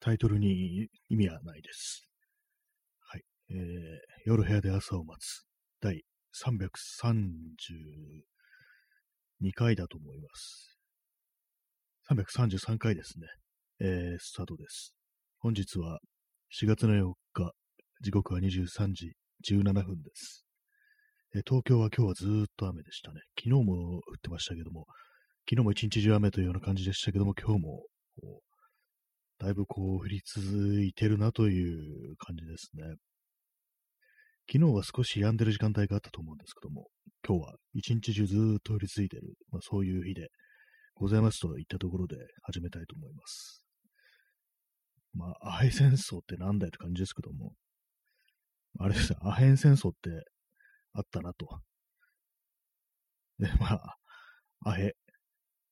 タイトルに意味はないです。はい。えー、夜部屋で朝を待つ。第332回だと思います。333回ですね。えー、スタートです。本日は4月の4日、時刻は23時17分です。えー、東京は今日はずーっと雨でしたね。昨日も降ってましたけども、昨日も一日中雨というような感じでしたけども、今日もだいぶこう降り続いてるなという感じですね。昨日は少し止んでる時間帯があったと思うんですけども、今日は一日中ずっと降り続いてる、まあ、そういう日でございますといったところで始めたいと思います。まあ、アヘン戦争ってなんだよって感じですけども、あれですね、アヘン戦争ってあったなと。で、まあ、アヘ、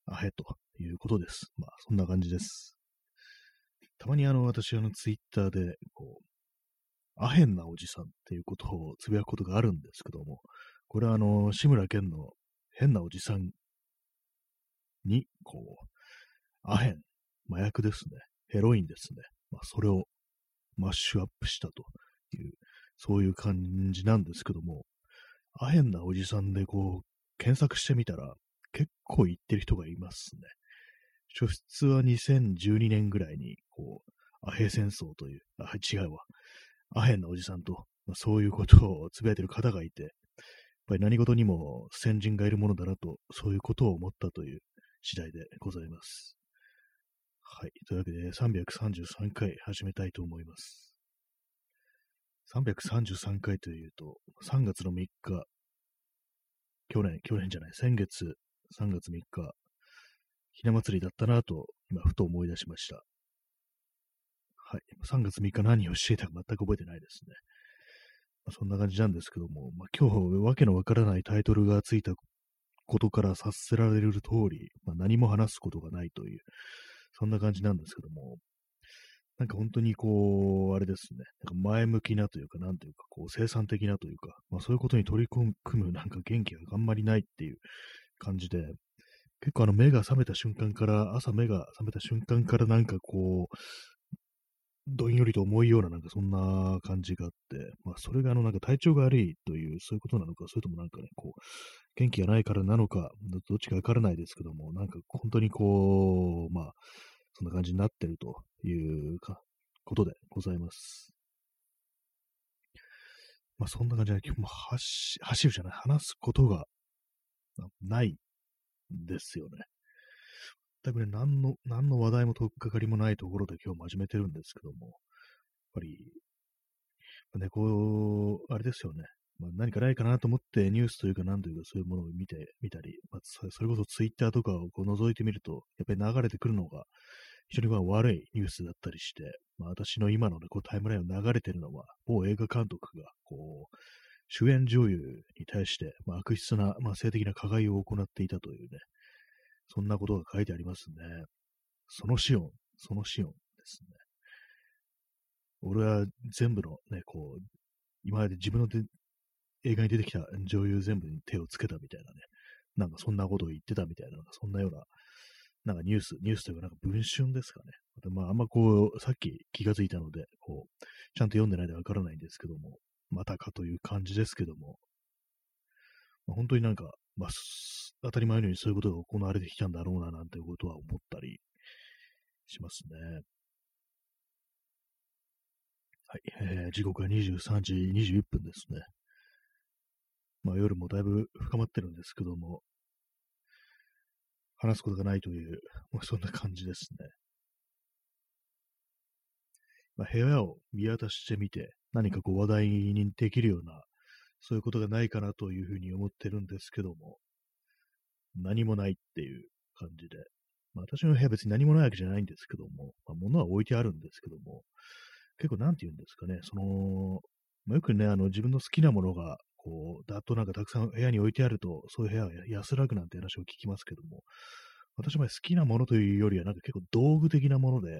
アヘということです。まあ、そんな感じです。たまにあの、私、あの、ツイッターで、こう、アヘンなおじさんっていうことをつぶやくことがあるんですけども、これはあの、志村けんの変なおじさんに、こう、アヘン、麻薬ですね。ヘロインですね。まあ、それをマッシュアップしたという、そういう感じなんですけども、アヘンなおじさんでこう、検索してみたら、結構言ってる人がいますね。初出は2012年ぐらいに、こう、アヘ戦争という、あ、違うわ。アヘンなおじさんと、まあ、そういうことをつぶやいてる方がいて、やっぱり何事にも先人がいるものだなと、そういうことを思ったという次第でございます。はい。というわけで、333回始めたいと思います。333回というと、3月の3日、去年、去年じゃない、先月、3月3日、ひな祭りだったなと、今、ふと思い出しました。はい。3月3日何をしていたか全く覚えてないですね。まあ、そんな感じなんですけども、まあ、今日、わけのわからないタイトルがついたことから察せられる通り、まあ、何も話すことがないという、そんな感じなんですけども、なんか本当にこう、あれですね、なんか前向きなというか、なんというか、こう、生産的なというか、まあそういうことに取り組むなんか元気があんまりないっていう感じで、結構あの目が覚めた瞬間から、朝目が覚めた瞬間からなんかこう、どんよりと重いようななんかそんな感じがあって、まあそれがあのなんか体調が悪いというそういうことなのか、それともなんかね、こう、元気がないからなのか、どっちかわからないですけども、なんか本当にこう、まあ、そんな感じになってるというか、ことでございます。まあそんな感じで、今日も走走るじゃない、話すことがないですよね。全くね、何の、何の話題もとっかかりもないところで今日始めてるんですけども、やっぱり、ね、こう、あれですよね。まあ、何かないかなと思ってニュースというか何というかそういうものを見てみたり、まあ、それこそツイッターとかをこう覗いてみると、やっぱり流れてくるのが非常にまあ悪いニュースだったりして、まあ、私の今の、ね、こうタイムラインを流れてるのは、某映画監督がこう主演女優に対して、まあ、悪質な、まあ、性的な加害を行っていたというね、そんなことが書いてありますね。そのシオン、そのシオンですね。俺は全部のね、こう、今まで自分の映画に出てきた女優全部に手をつけたみたいなね、なんかそんなことを言ってたみたいな、そんなような、なんかニュース、ニュースというかなんか文春ですかね。まああんまこう、さっき気がついたので、こう、ちゃんと読んでないでわからないんですけども、またかという感じですけども、まあ、本当になんか、まあ、当たり前のようにそういうことが行われてきたんだろうな、なんていうことは思ったりしますね。はい、えー、時刻は23時21分ですね。まあ夜もだいぶ深まってるんですけども、話すことがないという、まあ、そんな感じですね。まあ、部屋を見渡してみて、何かこう話題にできるような、そういうことがないかなというふうに思ってるんですけども、何もないっていう感じで、まあ、私の部屋別に何もないわけじゃないんですけども、まあ、物は置いてあるんですけども、結構なんて言うんですかね、その、まあ、よくね、あの自分の好きなものが、こう、だっとなんかたくさん部屋に置いてあると、そういう部屋は安らぐなんて話を聞きますけども、私は好きなものというよりは、なんか結構道具的なもので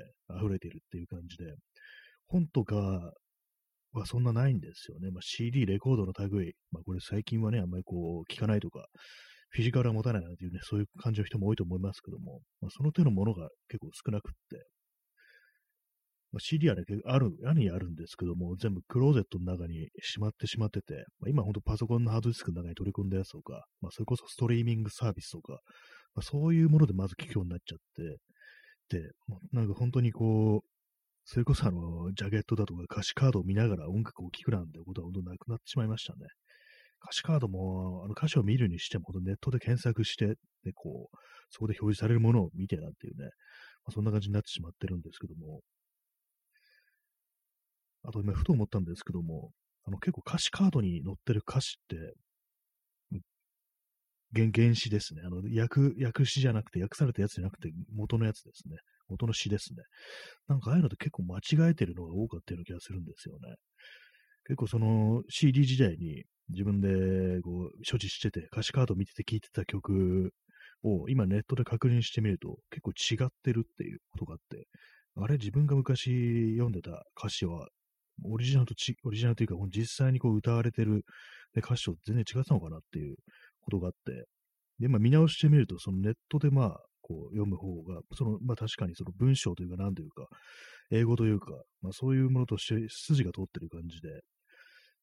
溢れているっていう感じで、本とかはそんなないんですよね。まあ、CD、レコードの類。まあ、これ最近はね、あんまりこう、聞かないとか、フィジカルは持たないなんていうね、そういう感じの人も多いと思いますけども、まあ、その手のものが結構少なくって、まあ、CD はね、ある、屋にあるんですけども、全部クローゼットの中にしまってしまってて、まあ、今ほんとパソコンのハードディスクの中に取り込んだやつとか、まあ、それこそストリーミングサービスとか、まあ、そういうものでまず聞くようになっちゃって、で、なんか本当にこう、それこそあの、ジャケットだとか歌詞カードを見ながら音楽を聴くなんてことは本当なくなってしまいましたね。歌詞カードも、あの歌詞を見るにしても、ネットで検索して、ね、こう、そこで表示されるものを見てなんていうね、まあ、そんな感じになってしまってるんですけども、あと今、ふと思ったんですけども、あの結構歌詞カードに載ってる歌詞って、原原詞ですね。あの、訳、訳詞じゃなくて、訳されたやつじゃなくて、元のやつですね。元の詩ですね。なんかああいうのって結構間違えてるのが多かったような気がするんですよね。結構その CD 時代に自分でこう所持してて、歌詞カード見てて聴いてた曲を今ネットで確認してみると結構違ってるっていうことがあって、あれ自分が昔読んでた歌詞はオリジナルとち、オリジナルというか実際にこう歌われてる歌詞と全然違ったのかなっていうことがあって、で、まあ見直してみると、そのネットでまあこう読む方が、その、まあ確かにその文章というか何というか、英語というか、まあそういうものとして筋が通ってる感じで、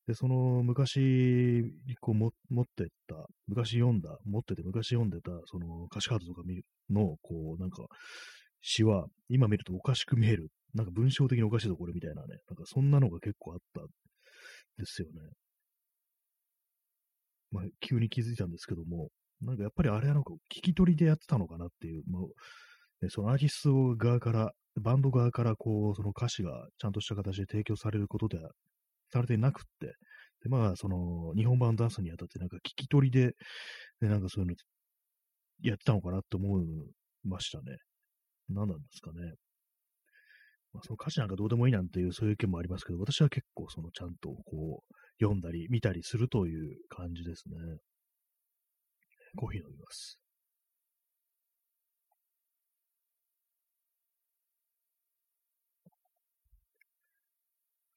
で、その昔こうも持ってった、昔読んだ、持ってて昔読んでた、その歌詞カードとか見るの、こう、なんか、詩は、今見るとおかしく見える。なんか文章的におかしいぞ、これみたいなね。なんかそんなのが結構あったんですよね。まあ、急に気づいたんですけども、なんかやっぱりあれはなんか聞き取りでやってたのかなっていう、もう、そのアーティスト側から、バンド側からこう、その歌詞がちゃんとした形で提供されることで、されてなくって、で、まあ、その、日本版ダンスにあたってなんか聞き取りで、で、なんかそういうのやってたのかなって思いましたね。何なんですかね。まあ、その歌詞なんかどうでもいいなんていうそういう意見もありますけど、私は結構そのちゃんとこう、読んだり見たりするという感じですね。コーヒー飲みます。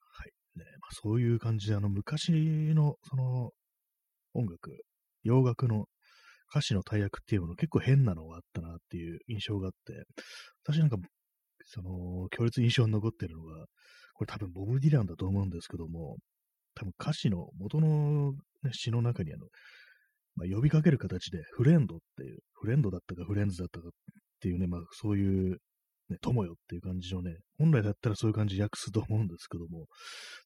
はい。ね、まあ、そういう感じで、あの、昔の、その、音楽、洋楽の歌詞の大役っていうもの結構変なのがあったなっていう印象があって、私なんか、その、強烈印象に残ってるのが、これ多分ボブ・ディランだと思うんですけども、多分歌詞の元の、ね、詩の中にあの、まあ、呼びかける形で、フレンドっていう、フレンドだったかフレンズだったかっていうね、まあ、そういう、ね、友よっていう感じのね、本来だったらそういう感じで訳すと思うんですけども、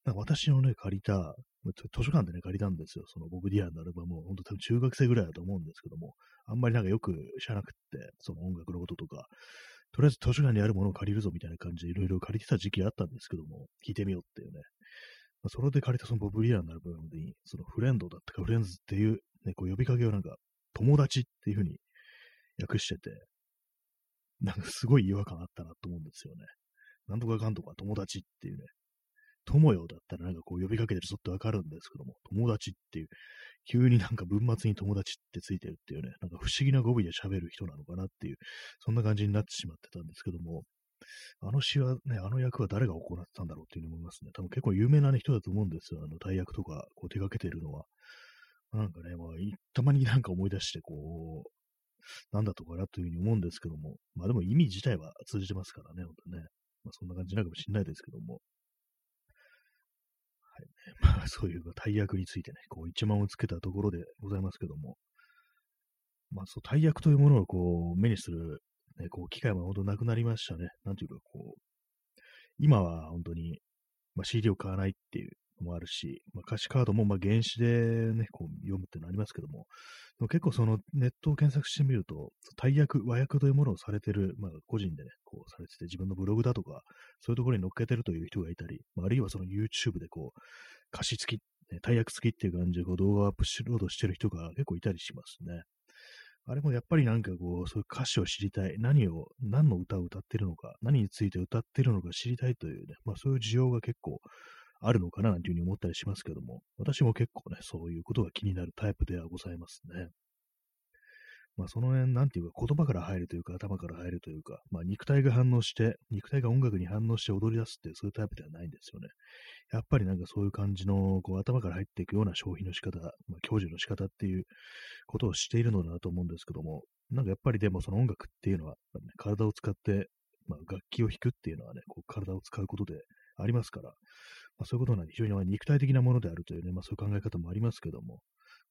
なんか私のね、借りた、図書館でね、借りたんですよ。そのボブ・ディアンのアルバムを、本当多分中学生ぐらいだと思うんですけども、あんまりなんかよく知らなくって、その音楽のこととか、とりあえず図書館にあるものを借りるぞみたいな感じでいろいろ借りてた時期あったんですけども、聞いてみようっていうね。まあ、それで借りたそのボブ・ディアンのアルバムに、そのフレンドだったかフレンズっていうね、こう呼びかけをなんか、友達っていう風に訳してて、なんかすごい違和感あったなと思うんですよね。なんとかかんとか友達っていうね、友よだったらなんかこう呼びかけてるぞってわかるんですけども、友達っていう、急になんか文末に友達ってついてるっていうね、なんか不思議な語尾で喋る人なのかなっていう、そんな感じになってしまってたんですけども、あの詩はね、あの役は誰が行ってたんだろうっていうふうに思いますね。多分結構有名な、人だと思うんですよ。あの大役とかこう手掛けてるのは。なんかね、まあ、たまになんか思い出して、こう、なんだとかなというふうに思うんですけども、まあでも意味自体は通じてますからね、本当ね。まあそんな感じなのかもしれないですけども。はい、ね。まあそういう大役についてね、こう一万をつけたところでございますけども、まあそう、大役というものをこう目にする、ね、こう機会は本当なくなりましたね。なんていうかこう、今は本当に、まあ、CD を買わないっていうもあるし、まあ、歌詞カードもまあ原詞でね、こう読むっていうのありますけども、も結構そのネットを検索してみると、大役、和訳というものをされてる、まあ、個人でね、こうされてて、自分のブログだとか、そういうところに載っけてるという人がいたり、まあ、あるいはその YouTube でこう、歌詞付き、大役付きっていう感じでこう動画をアップロードしてる人が結構いたりしますね。あれもやっぱりなんかこう、そういう歌詞を知りたい。何を、何の歌を歌ってるのか、何について歌ってるのか知りたいというね、まあそういう需要が結構あるのかななんていうふうに思ったりしますけども、私も結構ね、そういうことが気になるタイプではございますね。まあその辺、なんていうか言葉から入るというか頭から入るというか、まあ肉体が反応して、肉体が音楽に反応して踊り出すっていうそういうタイプではないんですよね。やっぱりなんかそういう感じのこう頭から入っていくような消費の仕方、まあ、享受の仕方っていうことをしているのだと思うんですけども、なんかやっぱりでもその音楽っていうのは、ね、体を使ってまあ、楽器を弾くっていうのはね、こう体を使うことでありますから、まあ、そういうことなんで非常に肉体的なものであるというね、まあ、そういう考え方もありますけども、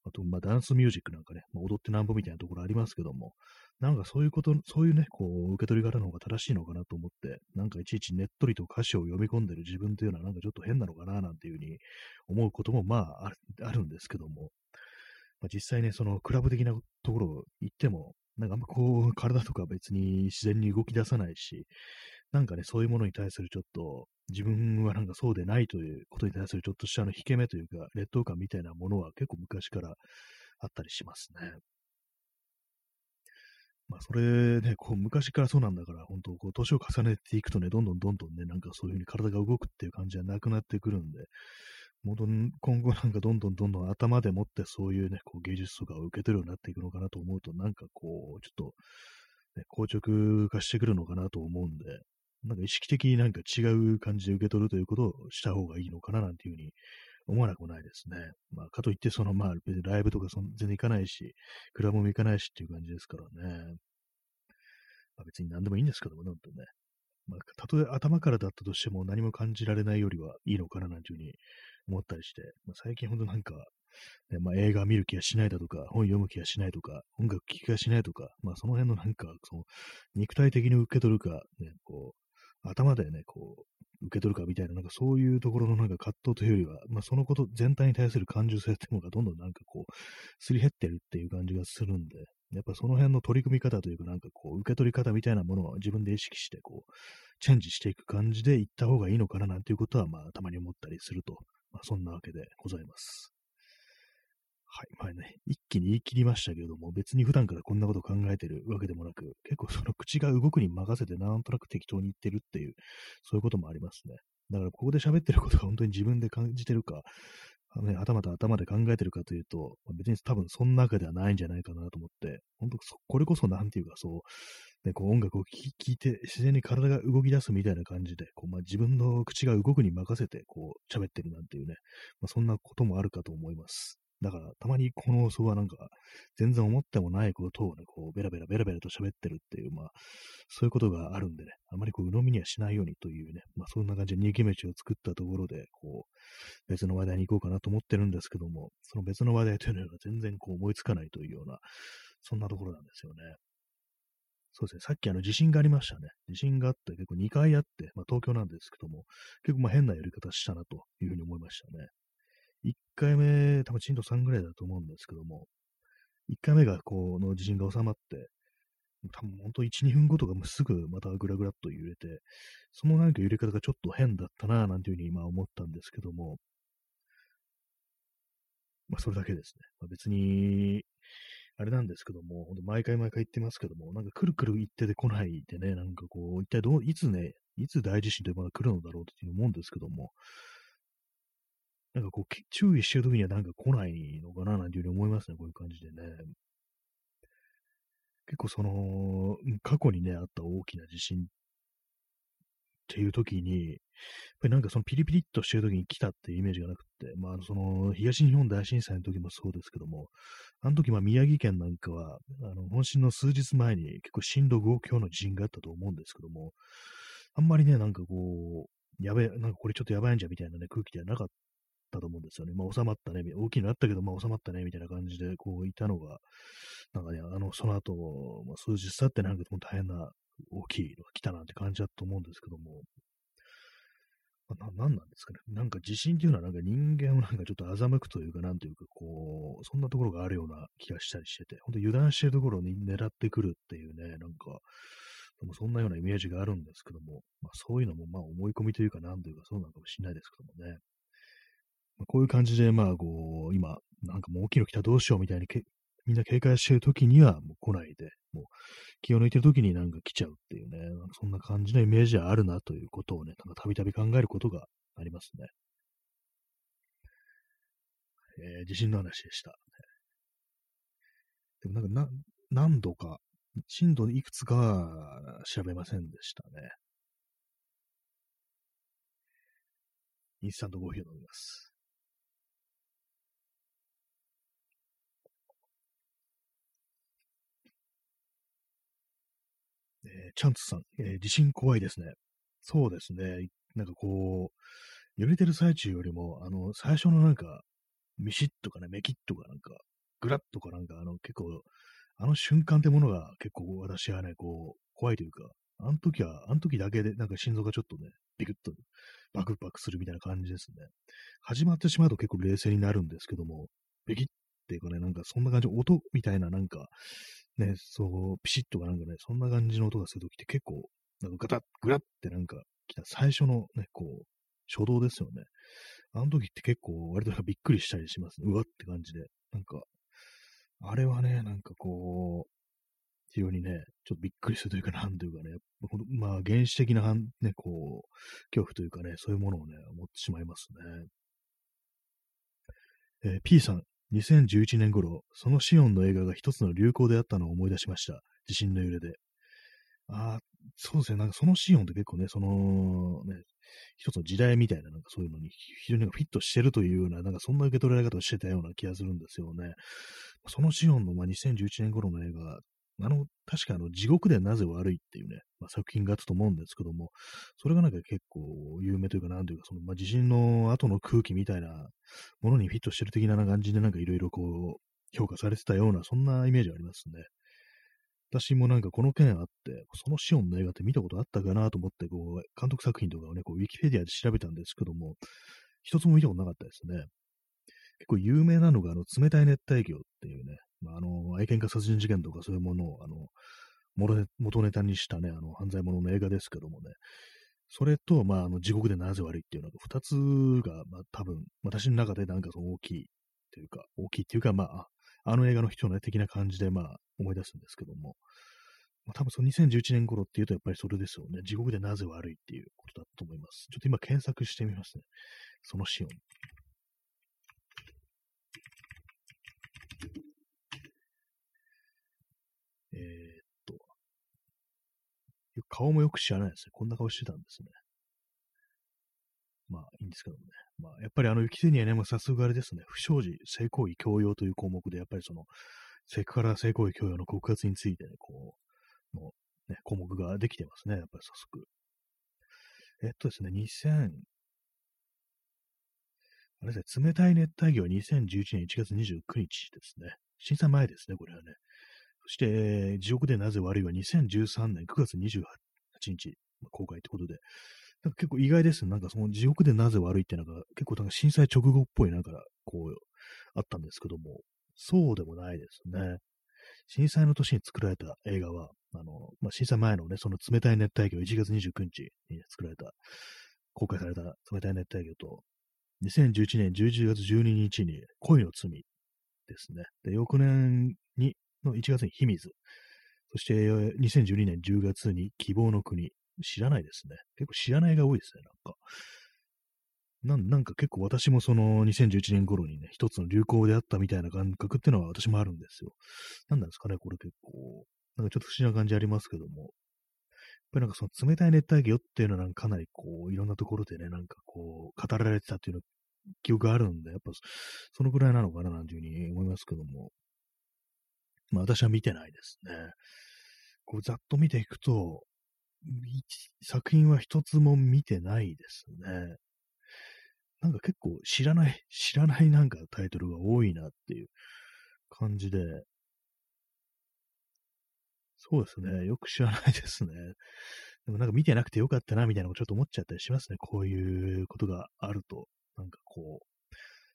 あと、まあ、ダンスミュージックなんかね、まあ、踊ってなんぼみたいなところありますけども、なんかそういうこと、そういうね、こう、受け取り方の方が正しいのかなと思って、なんかいちいちねっとりと歌詞を読み込んでる自分というのはなんかちょっと変なのかななんていうふうに思うこともまああるんですけども、まあ、実際ね、そのクラブ的なところ行っても、なんかあんまこう、体とか別に自然に動き出さないし、なんかね、そういうものに対するちょっと、自分はなんかそうでないということに対するちょっとしたの引け目というか、劣等感みたいなものは結構昔からあったりしますね。まあ、それね、こう、昔からそうなんだから、本当こう、年を重ねていくとね、どんどんどんどんね、なんかそういうふうに体が動くっていう感じはなくなってくるんで、もう今後なんかどんどんどんどん頭でもってそういうね、こう芸術とかを受け取るようになっていくのかなと思うと、なんかこう、ちょっと、ね、硬直化してくるのかなと思うんで、なんか意識的になんか違う感じで受け取るということをした方がいいのかななんていうふうに思わなくもないですね。まあ、かといって、その、まあ、別にライブとかそ全然行かないし、クラブも行かないしっていう感じですからね。まあ、別に何でもいいんですけども、なんとね。まあ、たとえ頭からだったとしても何も感じられないよりはいいのかななんていうふうに思ったりして、まあ、最近ほんとなんか、ねまあ、映画見る気がしないだとか、本読む気がしないとか、音楽聴きがしないとか、まあその辺のなんか、その肉体的に受け取るか、ね、こう、頭でね、こう、受け取るかみたいな、なんかそういうところのなんか葛藤というよりは、まあそのこと全体に対する感受性っていうのがどんどんなんかこう、すり減ってるっていう感じがするんで、やっぱその辺の取り組み方というか、なんかこう、受け取り方みたいなものは自分で意識して、こう、チェンジしていく感じで行った方がいいのかななんていうことは、まあ、たまに思ったりするとまあ、そんなわけでございます。はい。まあね、一気に言い切りましたけれども、別に普段からこんなこと考えてるわけでもなく、結構その口が動くに任せてなんとなく適当に言ってるっていう、そういうこともありますね。だからここで喋ってることが本当に自分で感じてるか、あのね、頭と頭で考えてるかというと、別に多分そんなわけではないんじゃないかなと思って、本当これこそなんていうかそう、ね、こう音楽を聴いて自然に体が動き出すみたいな感じで、こうまあ、自分の口が動くに任せてこう喋ってるなんていうね、まあ、そんなこともあるかと思います。だから、たまにこの放送はなんか、全然思ってもないことをね、こう、ベラベラベラベラと喋ってるっていう、まあ、そういうことがあるんでね、あまりこう、鵜呑みにはしないようにというね、まあ、そんな感じで逃げ道を作ったところで、こう、別の話題に行こうかなと思ってるんですけども、その別の話題というのが全然こう、思いつかないというような、そんなところなんですよね。そうですね、さっきあの地震がありましたね。地震があって結構2回あって、まあ、東京なんですけども、結構まあ変なやり方したなというふうに思いましたね。1回目、多分震度3ぐらいだと思うんですけども、1回目がこの地震が収まって、多分本当1、2分後とかもすぐまたぐらぐらっと揺れて、そのなんか揺れ方がちょっと変だったなぁなんていうふうに今思ったんですけども、まあそれだけですね。まあ、別に、あれなんですけども、ほんと毎回毎回言ってますけども、なんかくるくる言ってて来ないでね、なんかこう、一体どう、いつね、いつ大地震というものが来るのだろうという思うんですけども、なんかこう、注意してるときにはなんか来ないのかななんていうふうに思いますね、こういう感じでね。結構その、過去にね、あった大きな地震っていう時に、やっぱりなんかそのピリピリっとしてる時に来たっていうイメージがなくて、まあその東日本大震災の時もそうですけども、あの時まあ宮城県なんかは、あの本震の数日前に結構震度5強の地震があったと思うんですけども、あんまりね、なんかこう、やべえ、なんかこれちょっとやばいんじゃみたいなね、空気ではなかったと思うんですよね。まあ収まったね、大きいのあったけど、まあ収まったね、みたいな感じでこういたのが、なんかね、あの、その後、まあ、数日経ってなんかもう大変な大きいのが来たなんて感じだと思うんですけども、まあ、な、なんなんですかね。なんか地震っていうのはなんか人間をなんかちょっと欺くというか、なんというか、こう、そんなところがあるような気がしたりしてて、本当油断してるところに狙ってくるっていうね、なんか、でもそんなようなイメージがあるんですけども、まあ、そういうのもまあ思い込みというか、なんというかそうなのかもしれないですけどもね。こういう感じで、まあ、こう、今、なんかもう大きいの来たどうしようみたいにみんな警戒してる時にはもう来ないで、もう気を抜いてる時になんか来ちゃうっていうね、そんな感じのイメージはあるなということをね、なんたびたび考えることがありますね。えー、地震の話でした。でもなんかな、何度か、震度いくつかは調べませんでしたね。インスタントコーヒーを飲みます。チャンツさん、えー、地震怖いですね。そうですね。なんかこう、揺れてる最中よりも、あの、最初のなんか、ミシッとかね、メキッとかなんか、グラッとかなんか、あの、結構、あの瞬間ってものが結構私はね、こう、怖いというか、あの時は、あの時だけでなんか心臓がちょっとね、ビクッとバクバクするみたいな感じですね。始まってしまうと結構冷静になるんですけども、ビキッっていうかね、なんかそんな感じ、音みたいななんか、ね、そう、ピシッとかなんかね、そんな感じの音がするときって結構、なんかガタッ、グラッってなんか来た最初のね、こう、初動ですよね。あの時って結構割とびっくりしたりしますね。うわって感じで。なんか、あれはね、なんかこう、非常にね、ちょっとびっくりするというか、なんというかね、まあ原始的な、ね、こう、恐怖というかね、そういうものをね、思ってしまいますね。えー、P さん、2011年頃、そのシオンの映画が一つの流行であったのを思い出しました。地震の揺れで。ああ、そうですね。なんかそのシオンって結構ね、その、ね、一つの時代みたいな、なんかそういうのに非常にフィットしてるというような、なんかそんな受け取られ方をしてたような気がするんですよね。そのシオンの、まあ、2011年頃の映画、あの、確かあの、地獄でなぜ悪いっていうね、まあ、作品があったと思うんですけども、それがなんか結構有名というか、なんというか、その、まあ、地震の後の空気みたいなものにフィットしてる的な感じで、なんかいろいろこう、評価されてたような、そんなイメージありますね。私もなんかこの件あって、そのシオンの映画って見たことあったかなと思って、こう、監督作品とかをね、こう、ウィキペディアで調べたんですけども、一つも見たことなかったですね。結構有名なのが、あの、冷たい熱帯魚っていうね、まあ、あの、愛犬家殺人事件とかそういうものを、あの、元ネタにしたね、あの、犯罪者の映画ですけどもね、それと、まあ、あの、地獄でなぜ悪いっていうのが、二つが、まあ、多分、私の中でなんかその大きいというか、大きいっていうか、まあ、あの映画の人のね、的な感じで、まあ、思い出すんですけども、まあ、多分その2011年頃っていうと、やっぱりそれですよね。地獄でなぜ悪いっていうことだと思います。ちょっと今検索してみますね。そのシオン。えー、っと、顔もよく知らないですね。こんな顔してたんですね。まあ、いいんですけどもね。まあ、やっぱりあの、雪にはね、もう早速あれですね、不祥事、性行為強要という項目で、やっぱりその、セクハラ性行為強要の告発についてね、こう、の、ね、項目ができてますね、やっぱり早速。えっとですね、2000、あれですね、冷たい熱帯魚2011年1月29日ですね。審査前ですね、これはね。そして、地獄でなぜ悪いは2013年9月28日、公開ってことで、なんか結構意外ですねなんかその地獄でなぜ悪いってなんか結構なんか震災直後っぽいなんかこうあったんですけども、そうでもないですね。震災の年に作られた映画は、あの、まあ、震災前のね、その冷たい熱帯魚1月29日に作られた、公開された冷たい熱帯魚と、2011年11月12日に恋の罪ですね。で、翌年に、の1月に秘密。そして2012年10月に希望の国。知らないですね。結構知らないが多いですね、なんか。なんなんか結構私もその2011年頃にね、一つの流行であったみたいな感覚っていうのは私もあるんですよ。なんなんですかね、これ結構。なんかちょっと不思議な感じありますけども。やっぱりなんかその冷たい熱帯魚っていうのはなんかかなりこう、いろんなところでね、なんかこう、語られてたっていうの記憶があるんで、やっぱそのぐらいなのかななんていうふうに思いますけども。まあ私は見てないですね。こうざっと見ていくと、作品は一つも見てないですね。なんか結構知らない、知らないなんかタイトルが多いなっていう感じで、そうですね。よく知らないですね。でもなんか見てなくてよかったなみたいなのをちょっと思っちゃったりしますね。こういうことがあると。なんかこう、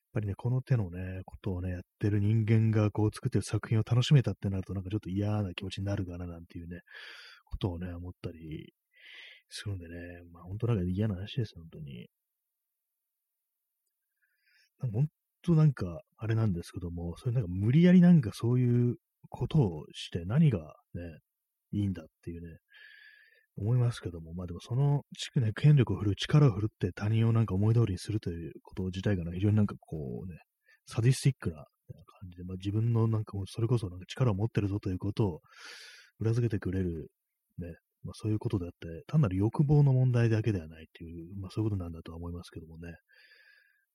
っぱりね、この手のね、ことをね、やってる人間がこう作ってる作品を楽しめたってなるとなんかちょっと嫌な気持ちになるかななんていうね、ことをね、思ったりするんでね、まあ本当なんか嫌な話です、本当に。なんか本当なんか、あれなんですけども、そういうなんか無理やりなんかそういうことをして何がね、いいんだっていうね、思いますけども、まあでもその、ね、権力を振るう力を振るって他人をなんか思い通りにするということ自体がね、非常になんかこうね、サディスティックな感じで、まあ自分のなんかもうそれこそなんか力を持ってるぞということを裏付けてくれるね、まあ、そういうことであって、単なる欲望の問題だけではないっていう、まあ、そういうことなんだとは思いますけどもね。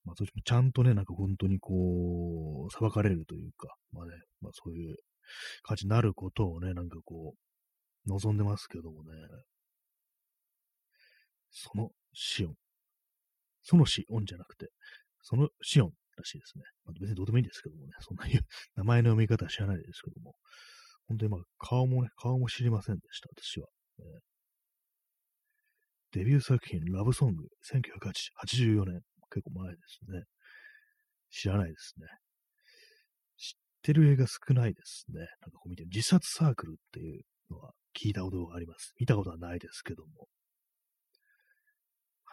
まあ、そちゃんとね、なんか本当にこう、裁かれるというか、まあね、まあそういう感じになることをね、なんかこう、望んでますけどもね。そのシオン。そのシオンじゃなくて、そのシオンらしいですね。まあ、別にどうでもいいんですけどもね、そんな 名前の読み方は知らないですけども、本当にまあ、顔もね、顔も知りませんでした、私は。えー、デビュー作品、ラブソング、1984年、結構前ですね。知らないですね。知ってる映画少ないですね。なんかこう見て、自殺サークルっていうのは聞いたことがあります。見たことはないですけども。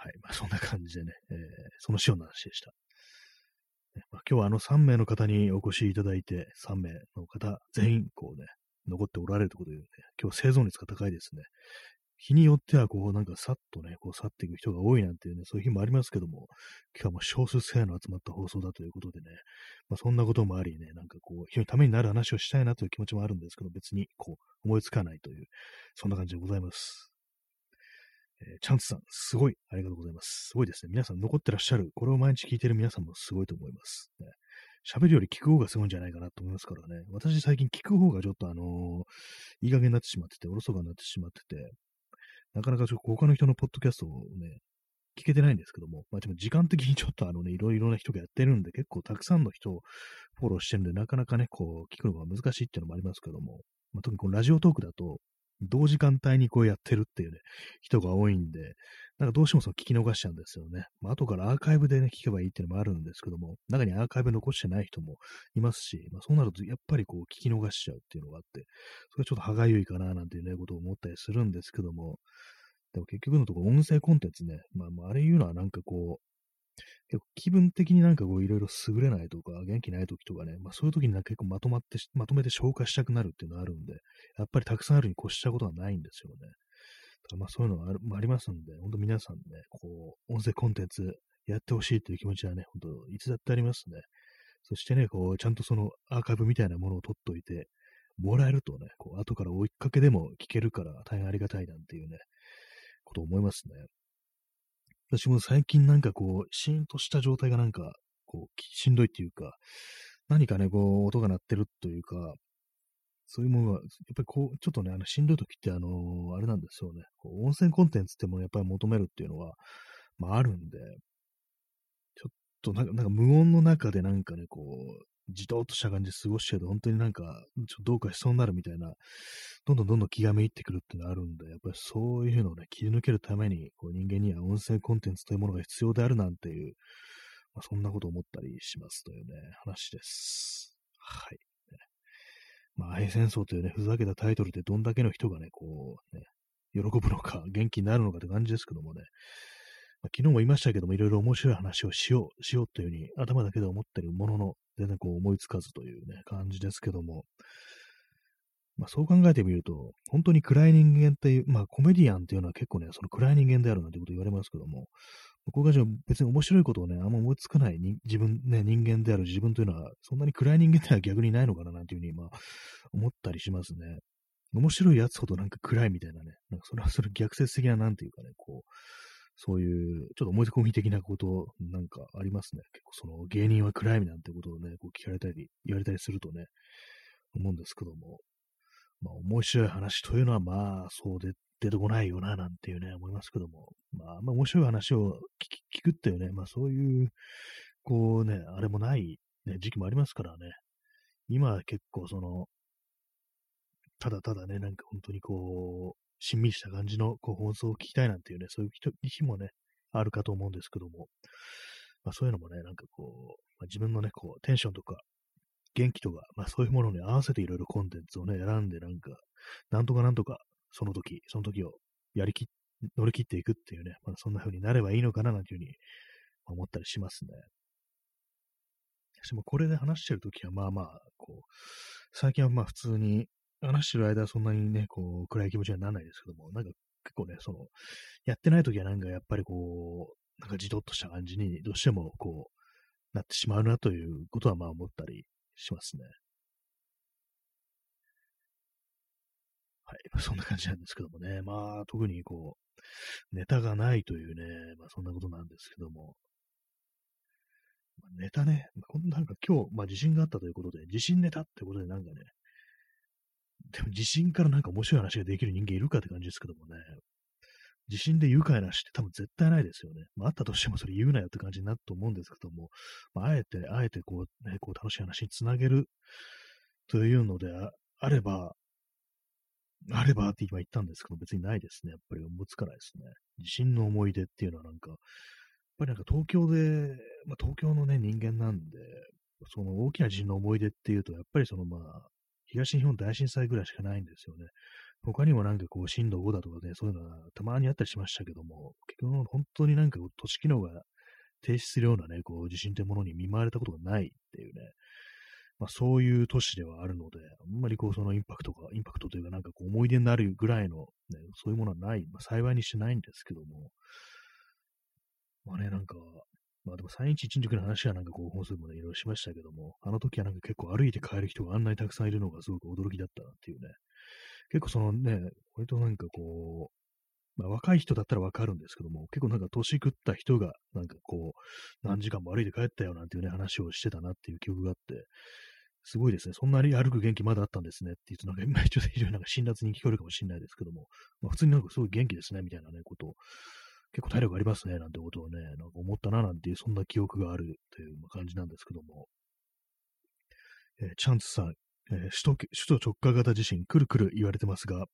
はい。まあ、そんな感じでね、えー、そのシオンの話でした。まあ、今日はあの3名の方にお越しいただいて、3名の方全員こうね、残っておられるということで、ね、今日生存率が高いですね。日によっては、こう、なんかさっとね、こう去っていく人が多いなんていうね、そういう日もありますけども、今日はもう少数生の集まった放送だということでね、まあそんなこともありね、なんかこう、人のためになる話をしたいなという気持ちもあるんですけど、別にこう、思いつかないという、そんな感じでございます。えー、チャンツさん、すごい、ありがとうございます。すごいですね。皆さん残ってらっしゃる、これを毎日聞いてる皆さんもすごいと思います。ね喋るより聞く方がすごいんじゃないかなと思いますからね。私最近聞く方がちょっとあのー、いい加減になってしまってて、おろそかになってしまってて、なかなかちょっと他の人のポッドキャストをね、聞けてないんですけども、まあでも時間的にちょっとあのね、いろいろな人がやってるんで、結構たくさんの人をフォローしてるんで、なかなかね、こう、聞くのが難しいっていうのもありますけども、まあ、特にこのラジオトークだと、同時間帯にこうやってるっていうね、人が多いんで、なんかどうしてもその聞き逃しちゃうんですよね。まあ、後からアーカイブでね、聞けばいいっていうのもあるんですけども、中にアーカイブ残してない人もいますし、まあ、そうなるとやっぱりこう聞き逃しちゃうっていうのがあって、それはちょっと歯がゆいかななんていうね、ことを思ったりするんですけども、でも結局のところ音声コンテンツね、まあ、あれ言うのはなんかこう、結構気分的になんかこういろいろ優れないとか、元気ない時とかね、まあそういう時になんか結構まとまって、まとめて消化したくなるっていうのがあるんで、やっぱりたくさんあるに越したことはないんですよね。まあそういうのがあ、りますんで、本当皆さんね、こう、音声コンテンツやってほしいという気持ちはね、本当いつだってありますね。そしてね、こう、ちゃんとそのアーカイブみたいなものを取っといて、もらえるとね、こう、後から追いかけでも聞けるから大変ありがたいなんていうね、こと思いますね。私も最近なんかこう、シーンとした状態がなんか、こう、しんどいっていうか、何かね、こう、音が鳴ってるというか、そういうものが、やっぱりこう、ちょっとね、あの、しんどい時って、あのー、あれなんですよね。こう温泉コンテンツってものやっぱり求めるっていうのは、まあ、あるんで、ちょっとなんか、なんか無音の中でなんかね、こう、じとっとした感じで過ごしてると、本当になんか、ちょっとどうかしそうになるみたいな、どんどんどんどん気がめいってくるっていうのがあるんで、やっぱりそういうのをね、切り抜けるために、こう人間には音声コンテンツというものが必要であるなんていう、まあ、そんなことを思ったりしますというね、話です。はい。まあ、愛戦争というね、ふざけたタイトルでどんだけの人がね、こう、ね、喜ぶのか、元気になるのかって感じですけどもね、まあ、昨日も言いましたけども、いろいろ面白い話をしよう、しようというふうに頭だけで思ってるものの、全然こう思いつかずというね、感じですけども、まあ、そう考えてみると、本当に暗い人間っていう、まあコメディアンっていうのは結構ね、その暗い人間であるなんてこと言われますけども、僕がじゃ別に面白いことをね、あんま思いつかない自分、ね、人間である自分というのは、そんなに暗い人間では逆にないのかななんていうふうに、まあ、思ったりしますね。面白いやつほどなんか暗いみたいなね、なんかそれはそれ逆説的ななんていうかね、こう、そういう、ちょっと思い込み的なことなんかありますね。結構その芸人は暗いなんてことをね、こう聞かれたり、言われたりするとね、思うんですけども、まあ面白い話というのはまあそうで出てこないよななんていうね、思いますけども、まあまあ面白い話を聞くっていうね、まあそういう、こうね、あれもない、ね、時期もありますからね、今結構その、ただただね、なんか本当にこう、しんみりした感じのこう放送を聞きたいなんていうね、そういう日もね、あるかと思うんですけども、まあそういうのもね、なんかこう、まあ、自分のね、こう、テンションとか、元気とか、まあそういうものに合わせていろいろコンテンツをね、選んでなんか、なんとかなんとか、その時、その時をやりき、乗り切っていくっていうね、まあそんな風になればいいのかななんていうふうに思ったりしますね。でもこれで話してる時はまあまあ、こう、最近はまあ普通に話してる間はそんなにね、こう、暗い気持ちにはならないですけども、なんか結構ね、その、やってない時はなんかやっぱりこう、なんかじとっとした感じにどうしてもこう、なってしまうなということはまあ思ったりしますね。はい。そんな感じなんですけどもね。まあ、特にこう、ネタがないというね、まあそんなことなんですけども。ネタね、なんか今日、まあ地震があったということで、地震ネタってことでなんかね、でも地震からなんか面白い話ができる人間いるかって感じですけどもね。地震で愉快な話って多分絶対ないですよね。まあ、あったとしてもそれ言うなよって感じになると思うんですけども、まあ、あえて、あえてこう、ね、こう楽しい話につなげるというのであれば、あればって今言ったんですけど、別にないですね。やっぱり思いつかないですね。地震の思い出っていうのはなんか、やっぱりなんか東京で、まあ、東京のね、人間なんで、その大きな地震の思い出っていうと、やっぱりそのまあ、東日本大震災ぐらいしかないんですよね。他にもなんかこう、震度5だとかね、そういうのはたまにあったりしましたけども、結局本当になんかこう都市機能が停止するようなね、こう、地震というものに見舞われたことがないっていうね、まあそういう都市ではあるので、あんまりこう、そのインパクトが、インパクトというかなんかこう、思い出になるぐらいの、ね、そういうものはない、まあ幸いにしてないんですけども、まあね、なんか、まあでも3 1 1日の話はなんかこう本数もね、いろいろしましたけども、あの時はなんか結構歩いて帰る人があんなにたくさんいるのがすごく驚きだったなっていうね。結構そのね、割となんかこう、まあ若い人だったらわかるんですけども、結構なんか年食った人がなんかこう、何時間も歩いて帰ったよなんていうね、話をしてたなっていう記憶があって、すごいですね。そんなに歩く元気まだあったんですねって言うと、なんか今ちょっと非常になんか辛辣に聞こえるかもしれないですけども、まあ普通になんかすごい元気ですね、みたいなね、ことを結構体力ありますね、なんてことをね、なんか思ったな、なんていう、そんな記憶があるという感じなんですけども。えー、チャンツさん、えー、首都、首都直下型地震、くるくる言われてますが、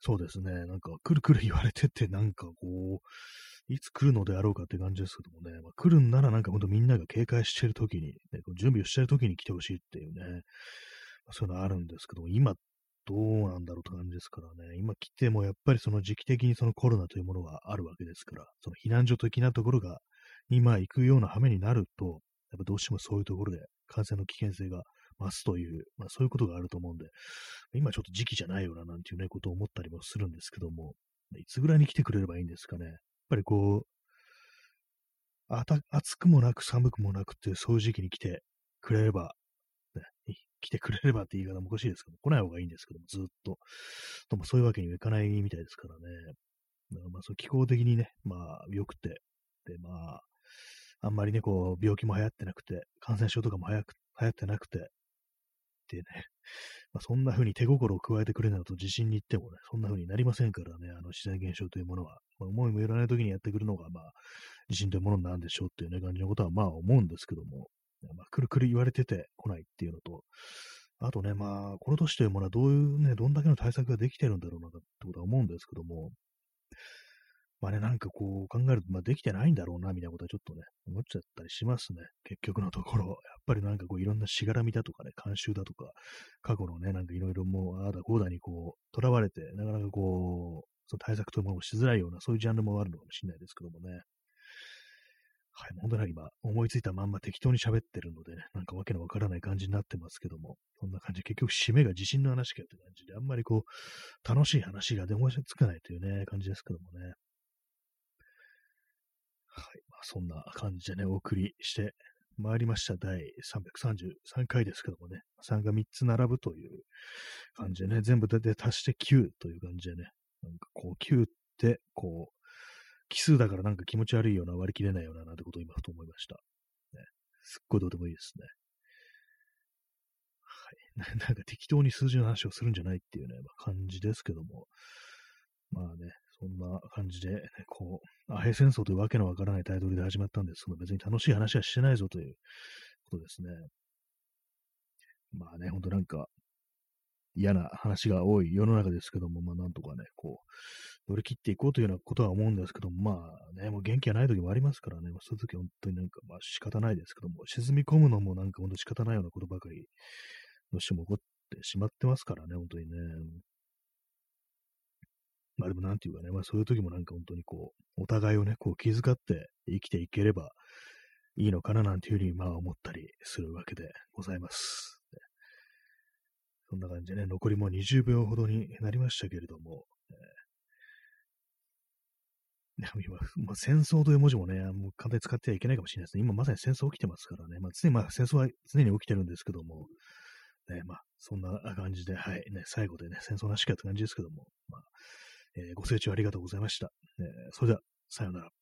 そうですね、なんか、くるくる言われてて、なんかこう、いつ来るのであろうかって感じですけどもね、まあ、来るんならなんかほんとみんなが警戒してる時に、ね、準備をしてる時に来てほしいっていうね、そういうのあるんですけども、今どうなんだろうって感じですからね。今来てもやっぱりその時期的にそのコロナというものがあるわけですから、その避難所的なところが、今行くような羽目になると、やっぱどうしてもそういうところで感染の危険性が増すという、まあそういうことがあると思うんで、今ちょっと時期じゃないよななんていうね、ことを思ったりもするんですけども、いつぐらいに来てくれればいいんですかね。やっぱりこう、あた暑くもなく寒くもなくっていうそういう時期に来てくれれば、来てくれればって言い方もおかしいですけど、来ない方がいいんですけども、ずっと。でもそういうわけにはいかないみたいですからね。だからまあ、そう気候的にね、まあ、良くて、で、まあ、あんまりね、こう、病気も流行ってなくて、感染症とかも流行流行ってなくて、ってね、まあ、そんな風に手心を加えてくれないと自信に行ってもね、そんな風になりませんからね、あの自然現象というものは、まあ、思いもよらない時にやってくるのが、まあ、地震というものなんでしょうっていうね、感じのことはまあ思うんですけども、まあ、くるくる言われてて来ないっていうのと、あとね、まあ、この年というものはどういうね、どんだけの対策ができてるんだろうなってことは思うんですけども、まあね、なんかこう考えると、まあできてないんだろうな、みたいなことはちょっとね、思っちゃったりしますね。結局のところ。やっぱりなんかこういろんなしがらみだとかね、慣習だとか、過去のね、なんかいろいろもう、ああだこうだにこう、囚われて、なかなかこう、その対策というものをしづらいような、そういうジャンルもあるのかもしれないですけどもね。はい、本当に今、思いついたまんま適当に喋ってるのでね、なんかわけのわからない感じになってますけども、そんな感じで結局締めが地震の話かって感じで、あんまりこう、楽しい話が出もしつかないというね、感じですけどもね。はい、まあ、そんな感じでね、お送りして参りました。第333回ですけどもね、3が3つ並ぶという感じでね、全部で足して9という感じでね、なんかこう9って、こう、奇数だからなんか気持ち悪いような、割り切れないような、なんてことを今ふと思いました。ね、すっごいどうでもいいですね。はい。なんか適当に数字の話をするんじゃないっていうね、まあ、感じですけども。まあね、そんな感じで、ね、こう、アヘ戦争というわけのわからないタイトルで始まったんですけど、別に楽しい話はしてないぞということですね。まあね、ほんとなんか、嫌な話が多い世の中ですけども、まあなんとかね、こう、乗り切っていこうというようなことは思うんですけども、まあね、もう元気がない時もありますからね、まあ、そういう時本当になんかまあ仕方ないですけども、沈み込むのもなんか本当仕方ないようなことばかり、どうしても起こってしまってますからね、本当にね。まあでもなんていうかね、まあそういう時もなんか本当にこう、お互いをね、こう気遣って生きていければいいのかななんていうふうにまあ思ったりするわけでございます。そんな感じでね、残りもう20秒ほどになりましたけれども、えー、今、まあ、戦争という文字もね、もう簡単に使ってはいけないかもしれないですね。今まさに戦争起きてますからね。まあ、常に、まあ、戦争は常に起きてるんですけども、ね、まあ、そんな感じで、はい、ね、最後でね、戦争なしかって感じですけども、まあ、えー、ご清聴ありがとうございました。えー、それでは、さようなら。